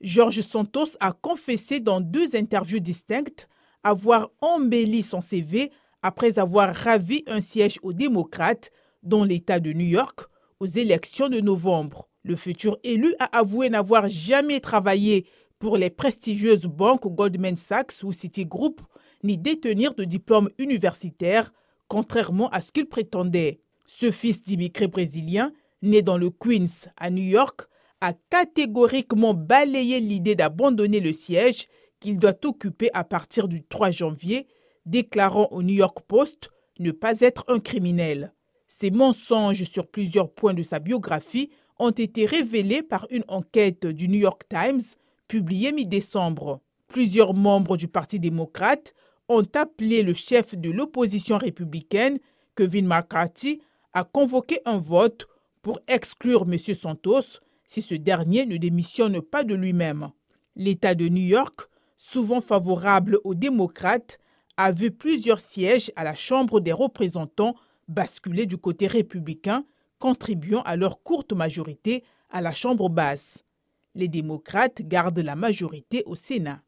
Georges Santos a confessé dans deux interviews distinctes avoir embelli son CV après avoir ravi un siège aux démocrates dans l'État de New York aux élections de novembre. Le futur élu a avoué n'avoir jamais travaillé pour les prestigieuses banques Goldman Sachs ou Citigroup, ni détenir de diplôme universitaire, contrairement à ce qu'il prétendait. Ce fils d'immigrés brésiliens, né dans le Queens, à New York, a catégoriquement balayé l'idée d'abandonner le siège qu'il doit occuper à partir du 3 janvier, déclarant au New York Post ne pas être un criminel. Ces mensonges sur plusieurs points de sa biographie ont été révélés par une enquête du New York Times publiée mi-décembre. Plusieurs membres du Parti démocrate ont appelé le chef de l'opposition républicaine, Kevin McCarthy, à convoquer un vote pour exclure M. Santos si ce dernier ne démissionne pas de lui-même. L'État de New York, souvent favorable aux démocrates, a vu plusieurs sièges à la Chambre des représentants basculer du côté républicain, contribuant à leur courte majorité à la Chambre basse. Les démocrates gardent la majorité au Sénat.